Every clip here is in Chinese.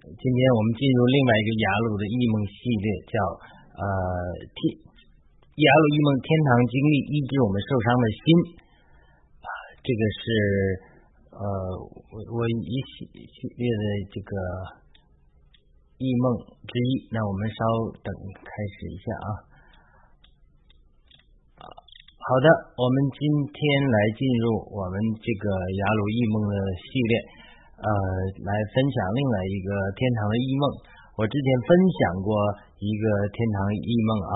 今天我们进入另外一个雅鲁的异梦系列，叫呃天雅鲁异梦天堂经历医治我们受伤的心啊，这个是呃我我一系系列的这个异梦之一。那我们稍等开始一下啊啊，好的，我们今天来进入我们这个雅鲁异梦的系列。呃，来分享另外一个天堂的异梦。我之前分享过一个天堂异梦啊。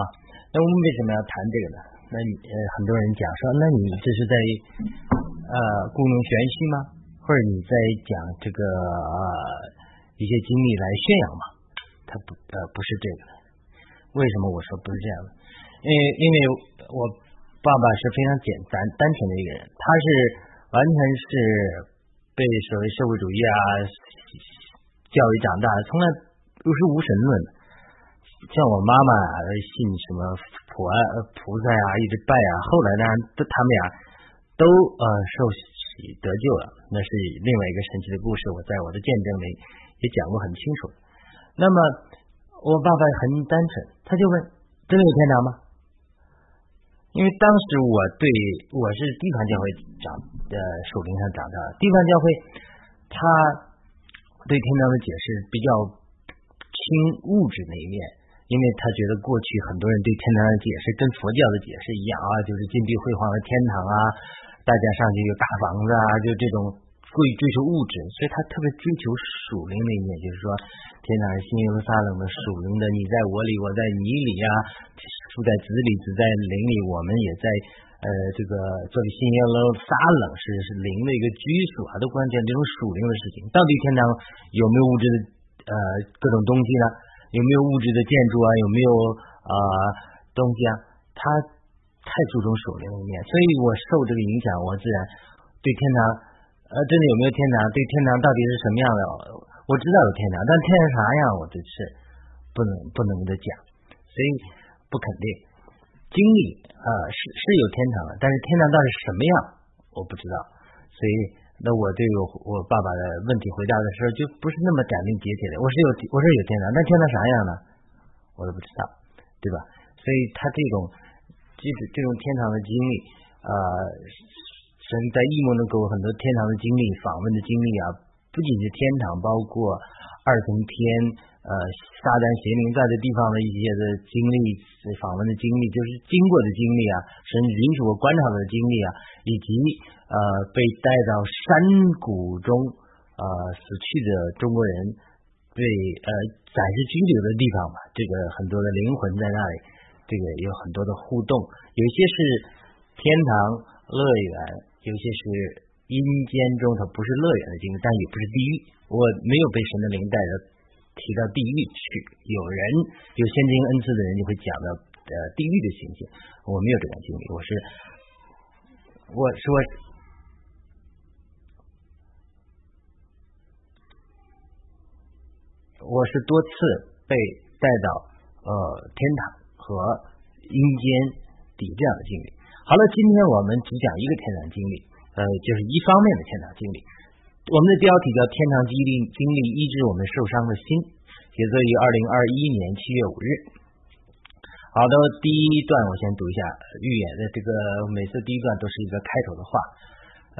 那我们为什么要谈这个呢？那你呃，很多人讲说，那你这是在呃故弄玄虚吗？或者你在讲这个呃一些经历来炫耀吗？他不呃不是这个。为什么我说不是这样的？因为因为我爸爸是非常简单单纯的一个人，他是完全是。被所谓社会主义啊教育长大，从来都是无神论的。像我妈妈啊信什么普啊菩萨啊，一直拜啊。后来呢，他们俩都呃受洗得救了，那是另外一个神奇的故事。我在我的见证里也讲过很清楚。那么我爸爸很单纯，他就问：真的有天堂吗？因为当时我对我是地方教会长的属灵上长大，地方教会他对天堂的解释比较轻物质那一面，因为他觉得过去很多人对天堂的解释跟佛教的解释一样啊，就是金碧辉煌的天堂啊，大家上去有大房子啊，就这种过于追求物质，所以他特别追求属灵那一面，就是说天堂是新耶路撒冷的属灵的，你在我里，我在你里啊。住在子里，子在灵里，我们也在呃，这个作为新耶路撒冷是是灵的一个居所啊，都关键这种属灵的事情。到底天堂有没有物质的呃各种东西呢？有没有物质的建筑啊？有没有啊东西啊？他太注重属灵的一面，所以我受这个影响，我自然对天堂呃真的有没有天堂，对天堂到底是什么样的，我知道有天堂，但天堂啥样，我这是不能不能的讲，所以。不肯定，经历啊是是有天堂的，但是天堂到底什么样，我不知道。所以，那我对我我爸爸的问题回答的时候，就不是那么斩钉截铁的。我是有我是有天堂，但天堂啥样呢？我都不知道，对吧？所以他这种这种这种天堂的经历，呃，所以在异梦中给我很多天堂的经历，访问的经历啊，不仅是天堂，包括二重天。呃，撒旦邪灵在的地方的一些的经历，访问的经历，就是经过的经历啊，甚至允许我观察的经历啊，以及呃被带到山谷中呃死去的中国人被呃暂时拘留的地方吧，这个很多的灵魂在那里，这个有很多的互动，有些是天堂乐园，有些是阴间中它不是乐园的经历，但也不是地狱，我没有被神的灵带着。提到地狱去，有人有先知恩赐的人就会讲到呃地狱的情景。我没有这种经历，我是我说我是多次被带到呃天堂和阴间底这样的经历。好了，今天我们只讲一个天堂经历，呃，就是一方面的天堂经历。我们的标题叫《天堂经历经历医治我们受伤的心》，写作于二零二一年七月五日。好的，第一段我先读一下预言的这个，每次第一段都是一个开头的话，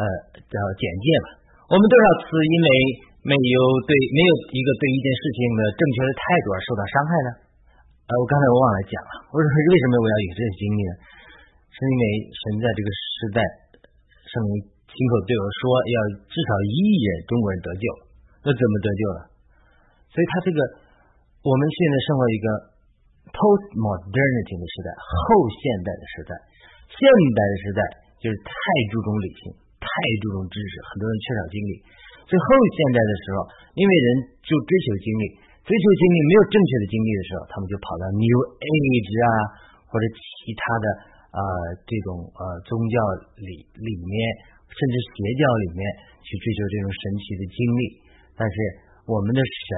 呃，叫简介吧。我们多少次因为没有对没有一个对一件事情的正确的态度而受到伤害呢？呃，我刚才我忘了讲了，我说为什么我要有这个经历呢？是因为神在这个时代圣灵。亲口对我说，要至少一亿人中国人得救，那怎么得救了？所以他这个，我们现在生活一个 postmodernity 的时代，后现代的时代，现代的时代就是太注重理性，太注重知识，很多人缺少经历。所以后现代的时候，因为人就追求经历，追求经历没有正确的经历的时候，他们就跑到 New Age 啊，或者其他的啊这种呃宗教里里面。甚至邪教里面去追求这种神奇的经历，但是我们的神，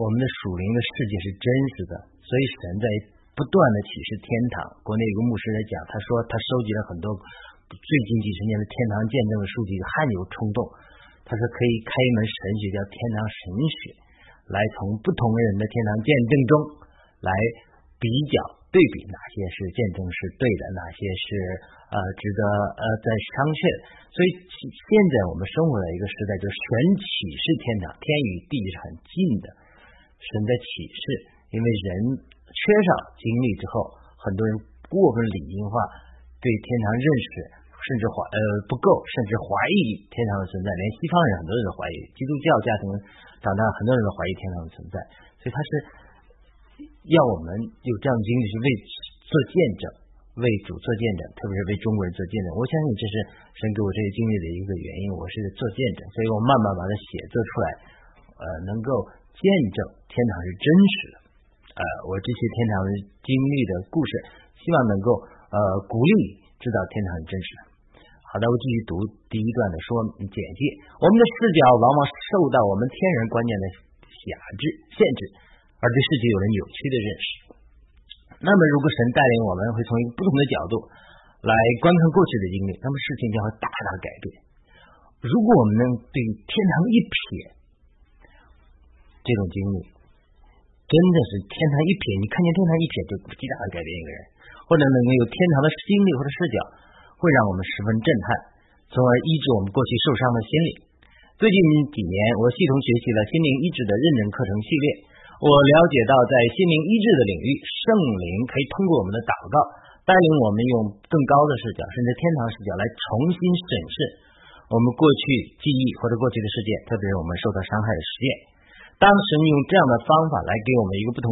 我们的属灵的世界是真实的，所以神在不断的启示天堂。国内有个牧师来讲，他说他收集了很多最近几十年的天堂见证的数据，汗有冲动。他说可以开一门神学叫天堂神学，来从不同人的天堂见证中来比较对比哪些是见证是对的，哪些是呃值得呃在商榷。所以现在我们生活在一个时代，就是神启示天堂，天与地是很近的。神的启示，因为人缺少经历之后，很多人过分理性化对天堂认识，甚至怀呃不够，甚至怀疑天堂的存在。连西方人很多人都怀疑，基督教家庭长大，很多人都怀疑天堂的存在。所以他是要我们有这样的经历，是为做见证，为主做见证，特别是为中国人做见证。我相信这是神给我这些经历的一个原因。我是做见证，所以我慢慢把它写作出来，呃，能够见证天堂是真实的。呃，我这些天堂的经历的故事，希望能够呃鼓励知道天堂是真实的。好的，我继续读第一段的说简介。我们的视角往往受到我们天然观念的辖制限制，而对世界有了扭曲的认识。那么，如果神带领我们，会从一个不同的角度来观看过去的经历，那么事情将会大大改变。如果我们能对天堂一瞥，这种经历真的是天堂一瞥，你看见天堂一瞥就极大的改变一个人，或者能够有天堂的经历或者视角，会让我们十分震撼，从而医治我们过去受伤的心理。最近几年，我系统学习了心灵医治的认证课程系列。我了解到，在心灵医治的领域，圣灵可以通过我们的祷告，带领我们用更高的视角，甚至天堂视角来重新审视我们过去记忆或者过去的事件，特别是我们受到伤害的事件。当神用这样的方法来给我们一个不同